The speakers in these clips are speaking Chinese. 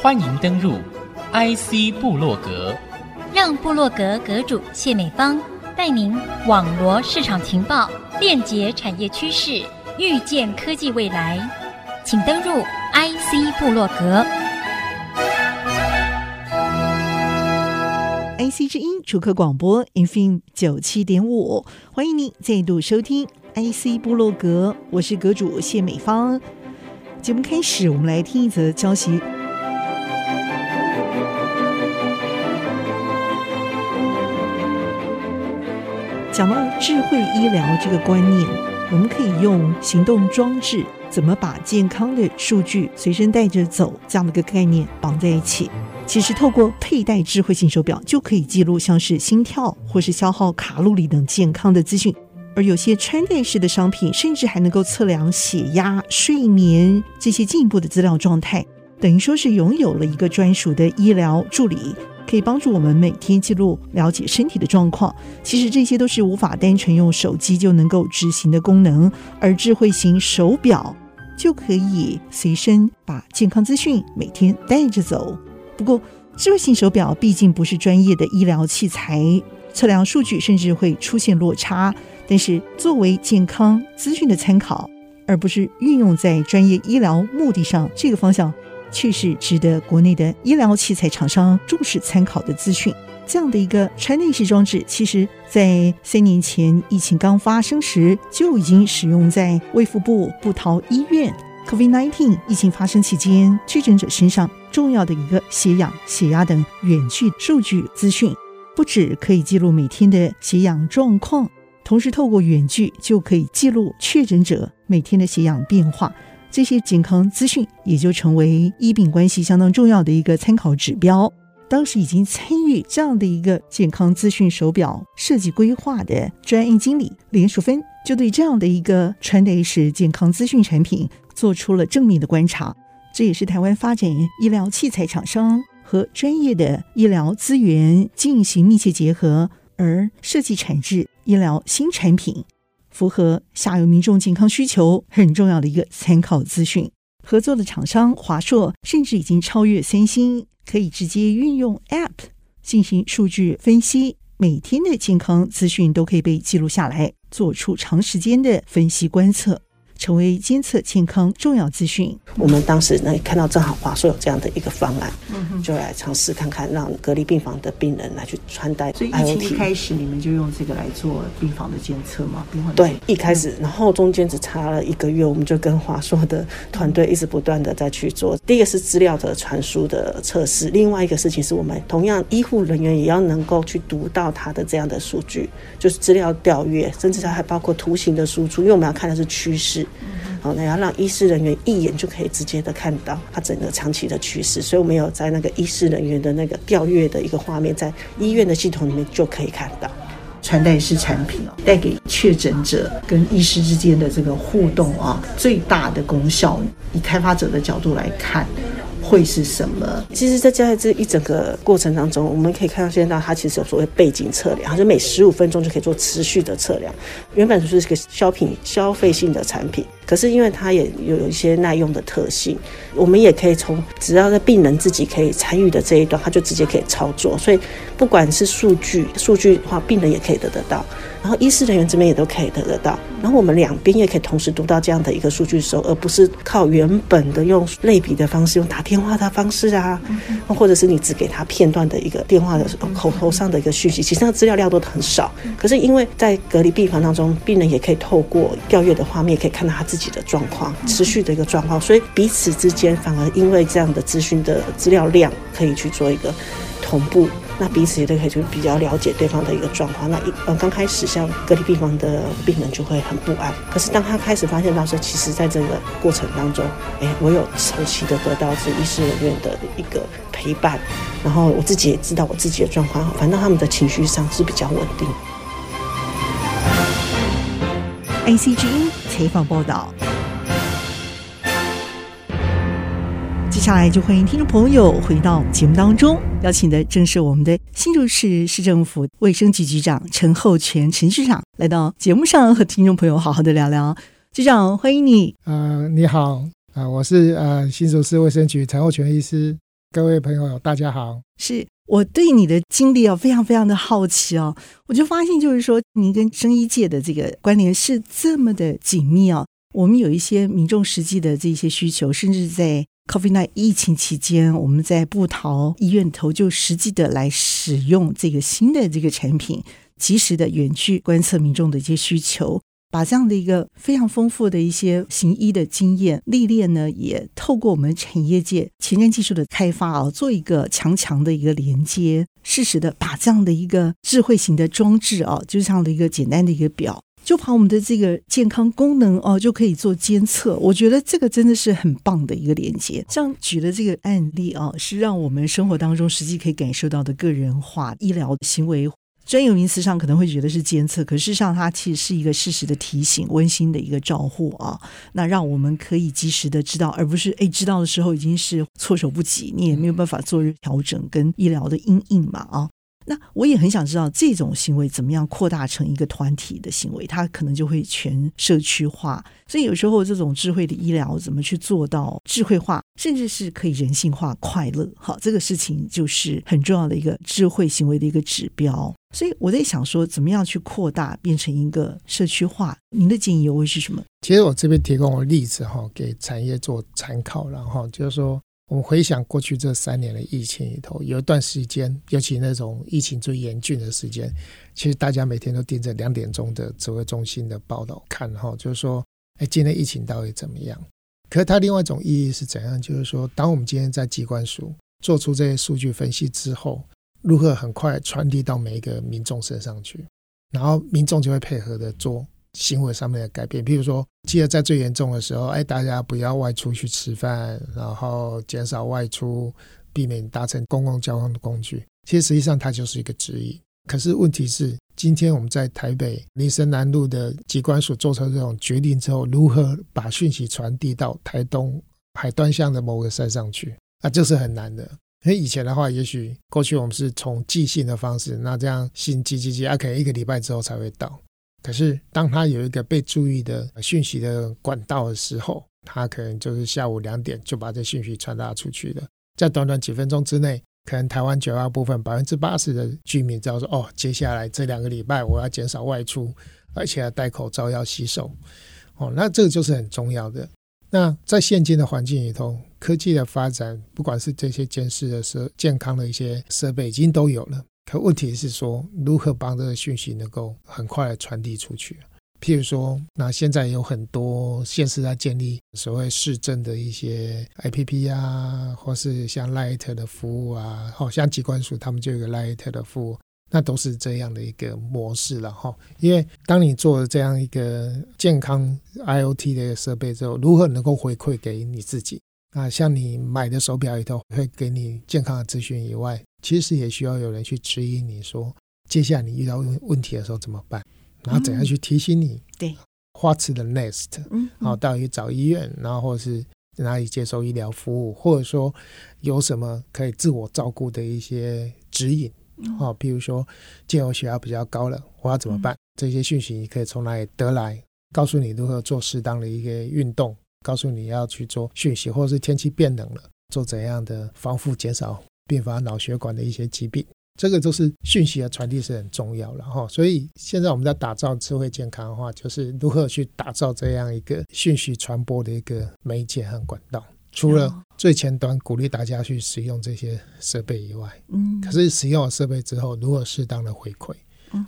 欢迎登入 IC 部落格，让部落格阁主谢美芳带您网罗市场情报，链接产业趋势，预见科技未来。请登入 IC 部落格。IC 之音主客广播 FM 九七点五，欢迎您再度收听 IC 部落格，我是阁主谢美芳。节目开始，我们来听一则消息。讲到智慧医疗这个观念，我们可以用行动装置，怎么把健康的数据随身带着走这样的一个概念绑在一起。其实，透过佩戴智慧型手表，就可以记录像是心跳或是消耗卡路里等健康的资讯。而有些穿戴式的商品，甚至还能够测量血压、睡眠这些进一步的资料状态，等于说是拥有了一个专属的医疗助理，可以帮助我们每天记录、了解身体的状况。其实这些都是无法单纯用手机就能够执行的功能，而智慧型手表就可以随身把健康资讯每天带着走。不过，智慧型手表毕竟不是专业的医疗器材，测量数据甚至会出现落差。但是，作为健康资讯的参考，而不是运用在专业医疗目的上，这个方向确实值得国内的医疗器材厂商重视参考的资讯。这样的一个穿戴式装置，其实在三年前疫情刚发生时就已经使用在卫福部部桃医院。COVID-19 疫情发生期间，确诊者身上重要的一个血氧、血压等远距数据资讯，不止可以记录每天的血氧状况，同时透过远距就可以记录确诊者每天的血氧变化。这些健康资讯也就成为医病关系相当重要的一个参考指标。当时已经参与这样的一个健康资讯手表设计规划的专业经理连淑芬，就对这样的一个穿戴式健康资讯产品。做出了正面的观察，这也是台湾发展医疗器材厂商和专业的医疗资源进行密切结合，而设计产制医疗新产品，符合下游民众健康需求很重要的一个参考资讯。合作的厂商华硕甚至已经超越三星，可以直接运用 App 进行数据分析，每天的健康资讯都可以被记录下来，做出长时间的分析观测。成为监测健康重要资讯。我们当时呢看到正好华硕有这样的一个方案，嗯哼，就来尝试看看，让隔离病房的病人来去穿戴 IoT。所以疫情一开始你们就用这个来做病房的监测吗？病房对，一开始，然后中间只差了一个月，我们就跟华硕的团队一直不断的在去做。第一个是资料的传输的测试，另外一个事情是我们同样医护人员也要能够去读到他的这样的数据，就是资料调阅，甚至它还包括图形的输出，因为我们要看的是趋势。好，那要让医师人员一眼就可以直接的看到他整个长期的趋势，所以我们有在那个医师人员的那个调阅的一个画面，在医院的系统里面就可以看到。穿戴式产品哦，带给确诊者跟医师之间的这个互动啊，最大的功效，以开发者的角度来看。会是什么？其实，在加在这一整个过程当中，我们可以看到，现在它其实有所谓背景测量，它就每十五分钟就可以做持续的测量。原本就是个消品消费性的产品，可是因为它也有一些耐用的特性，我们也可以从只要在病人自己可以参与的这一段，他就直接可以操作。所以，不管是数据数据的话，病人也可以得得到。然后医师人员这边也都可以得得到，然后我们两边也可以同时读到这样的一个数据的时候，而不是靠原本的用类比的方式，用打电话的方式啊，或者是你只给他片段的一个电话的口头上的一个讯息，其实那资料量都很少。可是因为在隔离病房当中，病人也可以透过调阅的画面，可以看到他自己的状况，持续的一个状况，所以彼此之间反而因为这样的资讯的资料量可以去做一个同步。那彼此也都可以就比较了解对方的一个状况。那一呃刚开始像隔离病房的病人就会很不安，可是当他开始发现到说，其实在这个过程当中，哎，我有长期的得到是医师人员的一个陪伴，然后我自己也知道我自己的状况，反正他们的情绪上是比较稳定。ACG 采访报道。接下来就欢迎听众朋友回到节目当中，邀请的正是我们的新竹市市政府卫生局局长陈厚全陈局长来到节目上和听众朋友好好的聊聊。局长欢迎你。呃，你好，啊，我是呃新竹市卫生局陈厚全医师，各位朋友大家好。是我对你的经历啊，非常非常的好奇哦。我就发现，就是说，您跟生医界的这个关联是这么的紧密哦。我们有一些民众实际的这些需求，甚至在 COVID-19 疫情期间，我们在布桃医院头就实际的来使用这个新的这个产品，及时的远距观测民众的一些需求。把这样的一个非常丰富的一些行医的经验历练呢，也透过我们产业界前瞻技术的开发啊，做一个强强的一个连接，适时的把这样的一个智慧型的装置啊，就像的一个简单的一个表，就把我们的这个健康功能哦，就可以做监测。我觉得这个真的是很棒的一个连接。像举的这个案例啊，是让我们生活当中实际可以感受到的个人化医疗行为。专有名词上可能会觉得是监测，可事实上它其实是一个适时的提醒、温馨的一个照护啊。那让我们可以及时的知道，而不是哎知道的时候已经是措手不及，你也没有办法做调整跟医疗的阴影嘛啊。那我也很想知道这种行为怎么样扩大成一个团体的行为，它可能就会全社区化。所以有时候这种智慧的医疗怎么去做到智慧化，甚至是可以人性化、快乐，好，这个事情就是很重要的一个智慧行为的一个指标。所以我在想说，怎么样去扩大变成一个社区化？您的建议又会是什么？其实我这边提供个例子哈，给产业做参考，然后就是说。我们回想过去这三年的疫情里头，有一段时间，尤其那种疫情最严峻的时间，其实大家每天都盯着两点钟的指挥中心的报道看，哈，就是说，哎，今天疫情到底怎么样？可是它另外一种意义是怎样？就是说，当我们今天在机关署做出这些数据分析之后，如何很快传递到每一个民众身上去，然后民众就会配合的做。行为上面的改变，譬如说，记得在最严重的时候，哎，大家不要外出去吃饭，然后减少外出，避免搭乘公共交通的工具。其实实际上它就是一个指引。可是问题是，今天我们在台北林森南路的机关所做出这种决定之后，如何把讯息传递到台东海端乡的某个山上去？啊，这是很难的。因为以前的话，也许过去我们是从寄信的方式，那这样信寄寄寄，啊，可能一个礼拜之后才会到。可是，当他有一个被注意的讯息的管道的时候，他可能就是下午两点就把这讯息传达出去了。在短短几分钟之内，可能台湾绝大部分百分之八十的居民知道说：“哦，接下来这两个礼拜我要减少外出，而且要戴口罩、要洗手。”哦，那这个就是很重要的。那在现今的环境里头，科技的发展，不管是这些监视的设健康的一些设备，已经都有了。可问题是说，如何帮这个讯息能够很快的传递出去？譬如说，那现在有很多县市在建立所谓市政的一些 APP 啊，或是像 Light 的服务啊，好像机关署他们就有个 Light 的服务，那都是这样的一个模式了哈。因为当你做了这样一个健康 IoT 的设备之后，如何能够回馈给你自己？啊，像你买的手表里头会给你健康的资讯以外，其实也需要有人去指引你说，接下来你遇到问问题的时候怎么办，然后怎样去提醒你？对，What's the next？嗯，好，到底找医院，然后或者是哪里接受医疗服务，或者说有什么可以自我照顾的一些指引？哦，比如说，既然我血压比较高了，我要怎么办？这些讯息你可以从哪里得来？告诉你如何做适当的一个运动，告诉你要去做讯息，或者是天气变冷了，做怎样的防护，减少。并发脑血管的一些疾病，这个都是讯息的传递是很重要的哈。所以现在我们在打造智慧健康的话，就是如何去打造这样一个讯息传播的一个媒介和管道。除了最前端鼓励大家去使用这些设备以外，嗯，可是使用了设备之后，如何适当的回馈？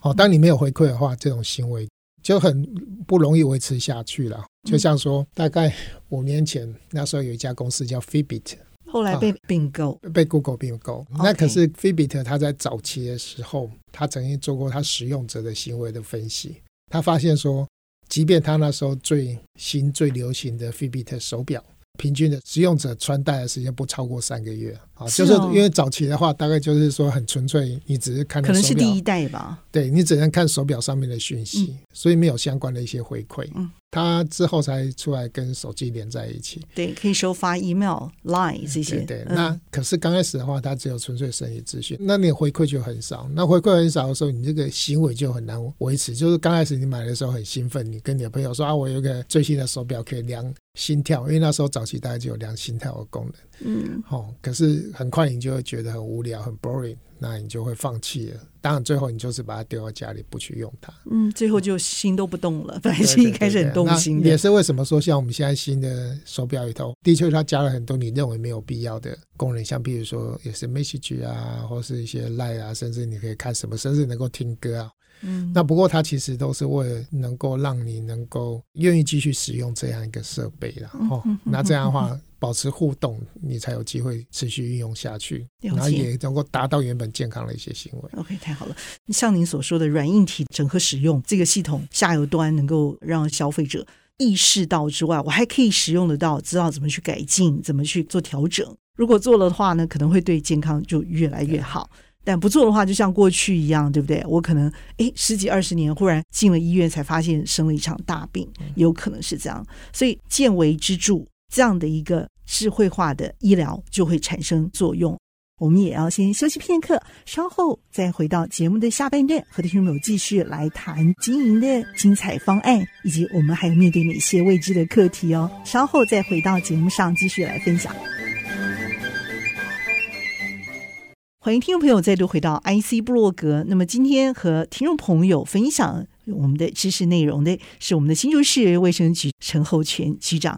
哦，当你没有回馈的话，这种行为就很不容易维持下去了。就像说，大概五年前那时候有一家公司叫 Fitbit。后来被并购，啊，被 Google 并购。那可是 Fitbit，他在早期的时候，他曾经做过他使用者的行为的分析。他发现说，即便他那时候最新最流行的 Fitbit 手表，平均的使用者穿戴的时间不超过三个月。啊，就是因为早期的话，大概就是说很纯粹，你只是看可能是第一代吧，对，你只能看手表上面的讯息，所以没有相关的一些回馈。嗯。他之后才出来跟手机连在一起，对，可以收发 email、line 这些。对，对，嗯、那可是刚开始的话，它只有纯粹生意资讯，那你回馈就很少。那回馈很少的时候，你这个行为就很难维持。就是刚开始你买的时候很兴奋，你跟你的朋友说啊，我有一个最新的手表可以量心跳，因为那时候早期大概就有量心跳的功能。嗯，哦，可是很快你就会觉得很无聊，很 boring。那你就会放弃了。当然，最后你就是把它丢到家里，不去用它。嗯，最后就心都不动了。本来是一开始很动心的。也是为什么说，像我们现在新的手表里头，的确它加了很多你认为没有必要的功能，像比如说也是 message 啊，或是一些 line 啊，甚至你可以看什么，甚至能够听歌啊。嗯，那不过它其实都是为了能够让你能够愿意继续使用这样一个设备了。哦，那这样的话。保持互动，你才有机会持续运用下去，然后也能够达到原本健康的一些行为。OK，太好了。像您所说的软硬体整合使用这个系统，下游端能够让消费者意识到之外，我还可以使用得到，知道怎么去改进，怎么去做调整。如果做了的话呢，可能会对健康就越来越好。但不做的话，就像过去一样，对不对？我可能诶十几二十年，忽然进了医院才发现生了一场大病，有可能是这样。所以见微知著。这样的一个智慧化的医疗就会产生作用。我们也要先休息片刻，稍后再回到节目的下半段，和听众朋友继续来谈经营的精彩方案，以及我们还有面对哪些未知的课题哦。稍后再回到节目上继续来分享。欢迎听众朋友再度回到 IC 部落格。那么今天和听众朋友分享我们的知识内容的是我们的新竹市卫生局陈厚全局长。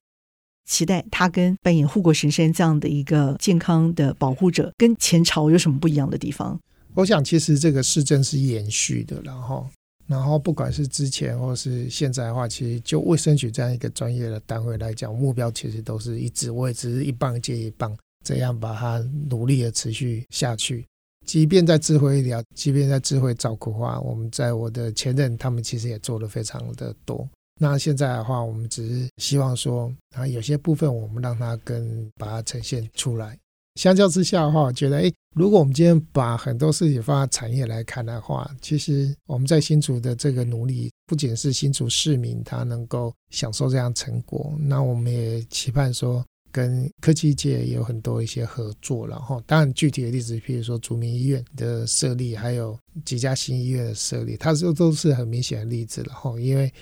期待他跟扮演护国神山这样的一个健康的保护者，跟前朝有什么不一样的地方？我想，其实这个市政是延续的，然后，然后不管是之前或是现在的话，其实就卫生局这样一个专业的单位来讲，目标其实都是一致。我也只是一棒接一棒，这样把它努力的持续下去。即便在智慧医疗，即便在智慧照顾化，我们在我的前任，他们其实也做得非常的多。那现在的话，我们只是希望说，啊，有些部分我们让它更把它呈现出来。相较之下的话，我觉得，哎，如果我们今天把很多事情放在产业来看的话，其实我们在新竹的这个努力，不仅是新竹市民他能够享受这样成果，那我们也期盼说，跟科技界也有很多一些合作。然后，当然具体的例子，譬如说竹民医院的设立，还有几家新医院的设立，它这都是很明显的例子。然后，因为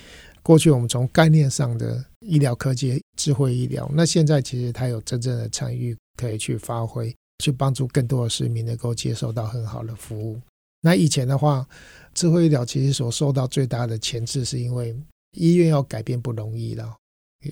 过去我们从概念上的医疗科技、智慧医疗，那现在其实它有真正的参与可以去发挥，去帮助更多的市民能够接受到很好的服务。那以前的话，智慧医疗其实所受到最大的钳制，是因为医院要改变不容易了，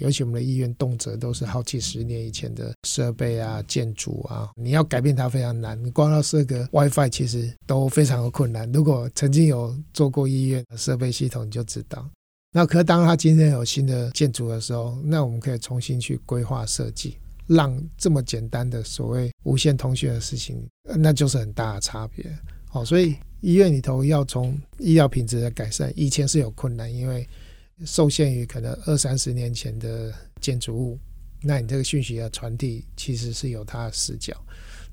尤其我们的医院动辄都是好几十年以前的设备啊、建筑啊，你要改变它非常难。你光要设个 WiFi，其实都非常的困难。如果曾经有做过医院的设备系统，你就知道。那可当他今天有新的建筑的时候，那我们可以重新去规划设计，让这么简单的所谓无线通讯的事情，那就是很大的差别。好，所以医院里头要从医疗品质的改善，以前是有困难，因为受限于可能二三十年前的建筑物，那你这个讯息的传递其实是有它的死角。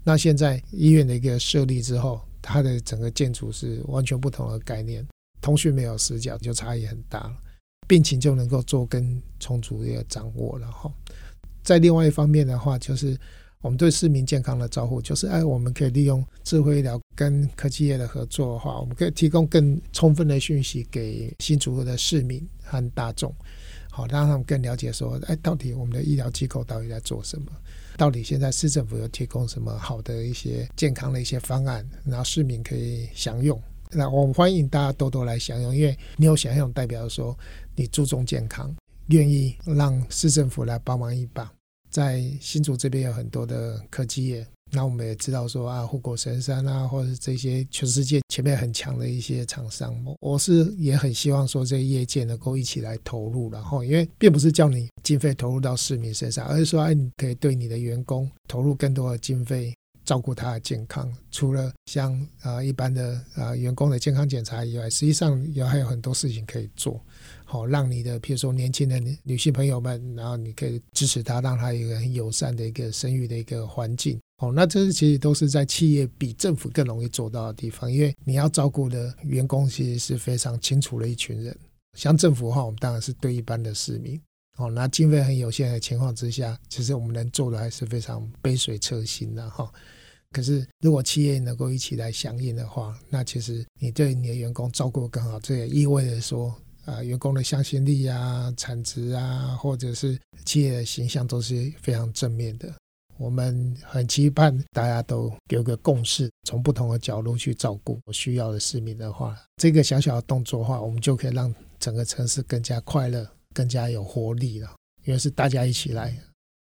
那现在医院的一个设立之后，它的整个建筑是完全不同的概念，通讯没有死角，就差异很大了。病情就能够做更充足的掌握了哈。在另外一方面的话，就是我们对市民健康的照护，就是哎，我们可以利用智慧医疗跟科技业的合作的话，我们可以提供更充分的讯息给新竹的市民和大众，好让他们更了解说，哎，到底我们的医疗机构到底在做什么？到底现在市政府有提供什么好的一些健康的一些方案，然后市民可以享用。那我们欢迎大家多多来享用，因为你有享用，代表说你注重健康，愿意让市政府来帮忙一把。在新竹这边有很多的科技业，那我们也知道说啊，护国神山啊，或者是这些全世界前面很强的一些厂商，我是也很希望说这些业界能够一起来投入，然后因为并不是叫你经费投入到市民身上，而是说哎，你可以对你的员工投入更多的经费。照顾他的健康，除了像啊、一般的啊、员工的健康检查以外，实际上也还有很多事情可以做，好让你的，譬如说年轻的女性朋友们，然后你可以支持他，让他有一个很友善的一个生育的一个环境，哦，那这其实都是在企业比政府更容易做到的地方，因为你要照顾的员工其实是非常清楚的一群人。像政府的话，我们当然是对一般的市民。哦，那经费很有限的情况之下，其实我们能做的还是非常杯水车薪的哈。可是如果企业能够一起来响应的话，那其实你对你的员工照顾更好，这也意味着说，啊、呃，员工的向心力啊、产值啊，或者是企业的形象都是非常正面的。我们很期盼大家都有个共识，从不同的角度去照顾我需要的市民的话，这个小小的动作的话，我们就可以让整个城市更加快乐、更加有活力了。因为是大家一起来。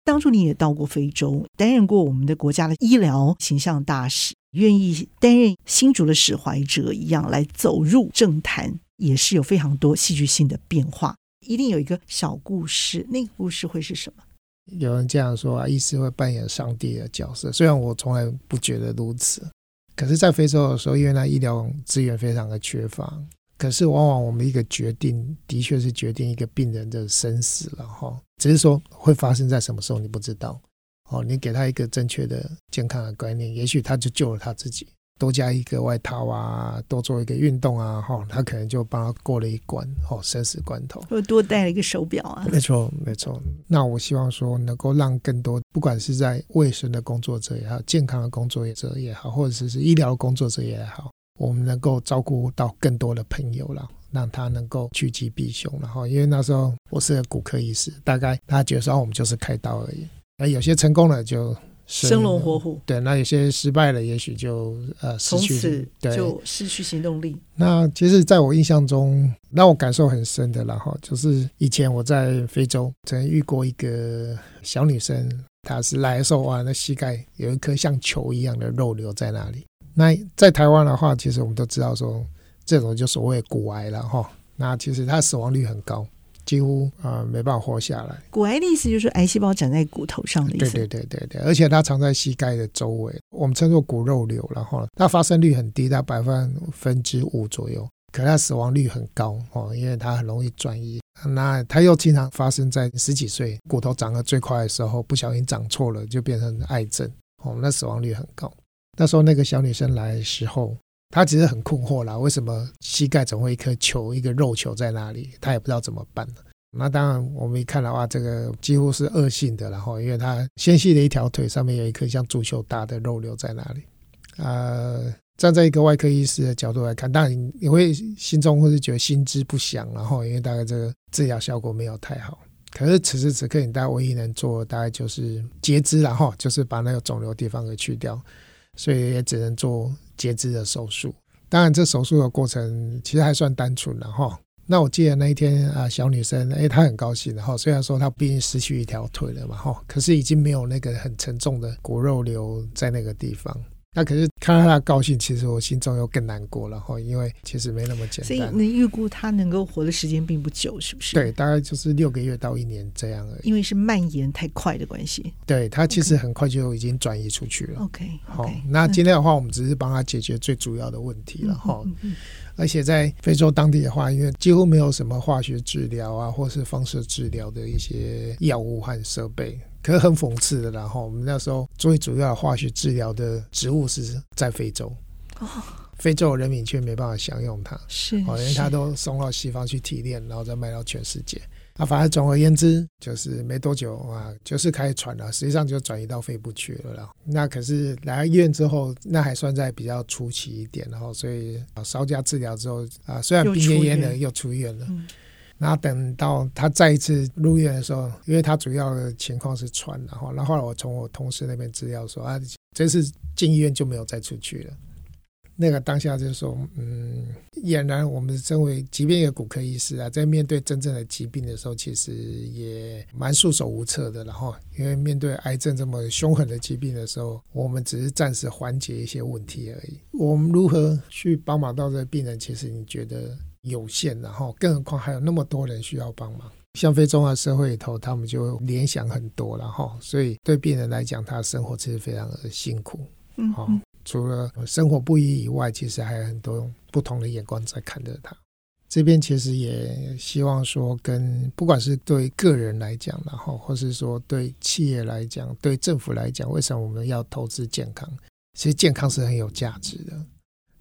当初你也到过非洲，担任过我们的国家的医疗形象大使，愿意担任新竹的使怀者一样来走入政坛，也是有非常多戏剧性的变化。一定有一个小故事，那个故事会是什么？有人这样说啊，医师会扮演上帝的角色，虽然我从来不觉得如此，可是，在非洲的时候，因为那医疗资源非常的缺乏，可是往往我们一个决定，的确是决定一个病人的生死了哈，只是说会发生在什么时候你不知道，哦，你给他一个正确的健康的观念，也许他就救了他自己。多加一个外套啊，多做一个运动啊，哈，他可能就帮他过了一关，哈，生死关头。又多带了一个手表啊。没错，没错。那我希望说，能够让更多，不管是在卫生的工作者也好，健康的工作者也好，或者是是医疗工作者也好，我们能够照顾到更多的朋友了，让他能够趋吉避凶。然后，因为那时候我是个骨科医师，大概他觉得说我们就是开刀而已，而有些成功了就。生龙活虎，对，那有些失败了，也许就呃失去，从此就失去行动力。那其实，在我印象中，让我感受很深的，然后就是以前我在非洲曾遇过一个小女生，她是来的时候啊，那膝盖有一颗像球一样的肉瘤在那里。那在台湾的话，其实我们都知道说，这种就所谓骨癌了哈。那其实它死亡率很高。几乎啊、呃、没办法活下来。骨癌的意思就是癌细胞长在骨头上的意思。对对对对对，而且它藏在膝盖的周围，我们称作骨肉瘤。然后它发生率很低，它百分分之五左右，可它死亡率很高哦，因为它很容易转移。那它又经常发生在十几岁骨头长得最快的时候，不小心长错了就变成癌症哦，那死亡率很高。那时候那个小女生来的时候。他其实很困惑啦，为什么膝盖总会一颗球，一个肉球在那里？他也不知道怎么办。那当然，我们一看的话，这个几乎是恶性的，然后因为它纤细的一条腿上面有一颗像足球大的肉瘤在那里。呃，站在一个外科医师的角度来看，当然你会心中或是觉得心知不祥，然后因为大概这个治疗效果没有太好。可是此时此刻，你大概唯一能做的大概就是截肢，然后就是把那个肿瘤地方给去掉，所以也只能做。截肢的手术，当然这手术的过程其实还算单纯的哈。那我记得那一天啊，小女生哎，她很高兴的哈。虽然说她毕竟失去一条腿了嘛哈，可是已经没有那个很沉重的骨肉瘤在那个地方。那可是看到他高兴，其实我心中又更难过了哈，因为其实没那么简单。所以你预估她能够活的时间并不久，是不是？对，大概就是六个月到一年这样而已。因为是蔓延太快的关系。对，她其实很快就已经转移出去了。OK，好那今天的话，我们只是帮她解决最主要的问题了哈。嗯嗯嗯、而且在非洲当地的话，因为几乎没有什么化学治疗啊，或是放射治疗的一些药物和设备。可是很讽刺的，然后我们那时候最主要的化学治疗的植物是在非洲，哦，非洲人民却没办法享用它，是，哦，因为它都送到西方去提炼，然后再卖到全世界。那反正总而言之，就是没多久啊，就是开始喘了，实际上就转移到肺部去了啦。那可是来了医院之后，那还算在比较初期一点，然后所以稍加治疗之后啊，虽然病恹恹的又出院了。然后等到他再一次入院的时候，因为他主要的情况是喘，然后，然后后来我从我同事那边资料说啊，这次进医院就没有再出去了。那个当下就说，嗯，俨然我们身为即便一个骨科医师啊，在面对真正的疾病的时候，其实也蛮束手无策的。然后，因为面对癌症这么凶狠的疾病的时候，我们只是暂时缓解一些问题而已。我们如何去帮忙到这个病人？其实你觉得？有限，然后更何况还有那么多人需要帮忙。像非中华社会里头，他们就联想很多，然后所以对病人来讲，他的生活其实非常的辛苦。嗯，除了生活不易以外，其实还有很多不同的眼光在看着他。这边其实也希望说，跟不管是对个人来讲，然后或是说对企业来讲，对政府来讲，为什么我们要投资健康？其实健康是很有价值的。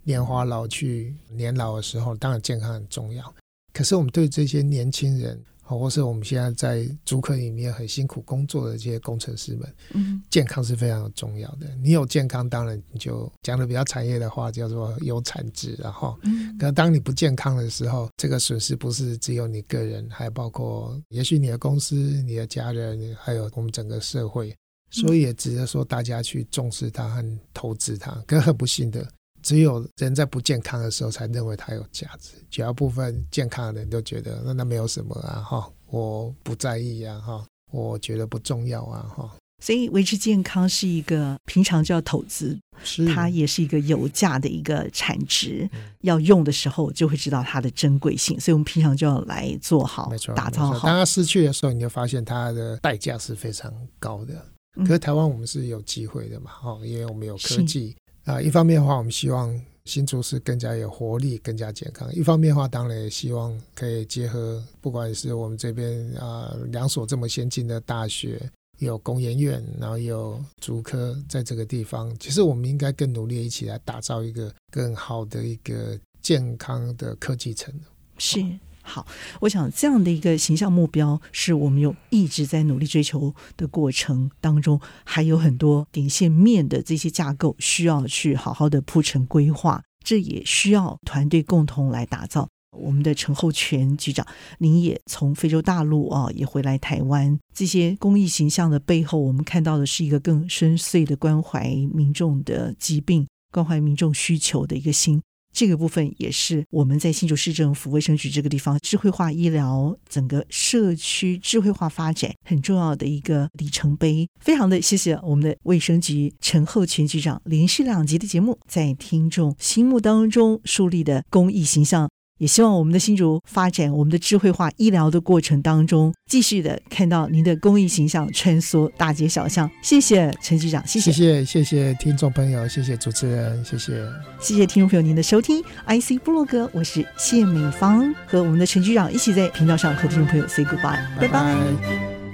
年华老去，年老的时候，当然健康很重要。可是我们对这些年轻人，或是我们现在在主科里面很辛苦工作的这些工程师们，嗯，健康是非常重要的。你有健康，当然你就讲的比较产业的话，叫做有产值。然后，嗯，可当你不健康的时候，这个损失不是只有你个人，还包括也许你的公司、你的家人，还有我们整个社会。所以也值得说大家去重视它和投资它。可很不幸的。只有人在不健康的时候才认为它有价值，绝大部分健康的人都觉得那那没有什么啊哈，我不在意啊哈，我觉得不重要啊哈。所以维持健康是一个平常就要投资，是它也是一个有价的一个产值，嗯、要用的时候就会知道它的珍贵性，所以我们平常就要来做好，没错，打造好。当它失去的时候，你就发现它的代价是非常高的。可是台湾我们是有机会的嘛哈，因为我们有科技。啊，一方面的话，我们希望新竹是更加有活力、更加健康；一方面的话，当然也希望可以结合，不管是我们这边啊两所这么先进的大学，有工研院，然后有竹科在这个地方，其实我们应该更努力一起来打造一个更好的一个健康的科技城。是。好，我想这样的一个形象目标，是我们有一直在努力追求的过程当中，还有很多点线面的这些架构需要去好好的铺陈规划，这也需要团队共同来打造。我们的陈厚全局长，您也从非洲大陆啊也回来台湾，这些公益形象的背后，我们看到的是一个更深邃的关怀民众的疾病、关怀民众需求的一个心。这个部分也是我们在新竹市政府卫生局这个地方智慧化医疗整个社区智慧化发展很重要的一个里程碑。非常的谢谢我们的卫生局陈厚群局长连续两集的节目，在听众心目当中树立的公益形象。也希望我们的新竹发展我们的智慧化医疗的过程当中，继续的看到您的公益形象穿梭大街小巷。谢谢陈局长，谢谢，谢谢，谢谢听众朋友，谢谢主持人，谢谢，谢谢听众朋友您的收听。IC 部落格，我是谢美芳，和我们的陈局长一起在频道上和听众朋友 say goodbye，拜拜。拜拜。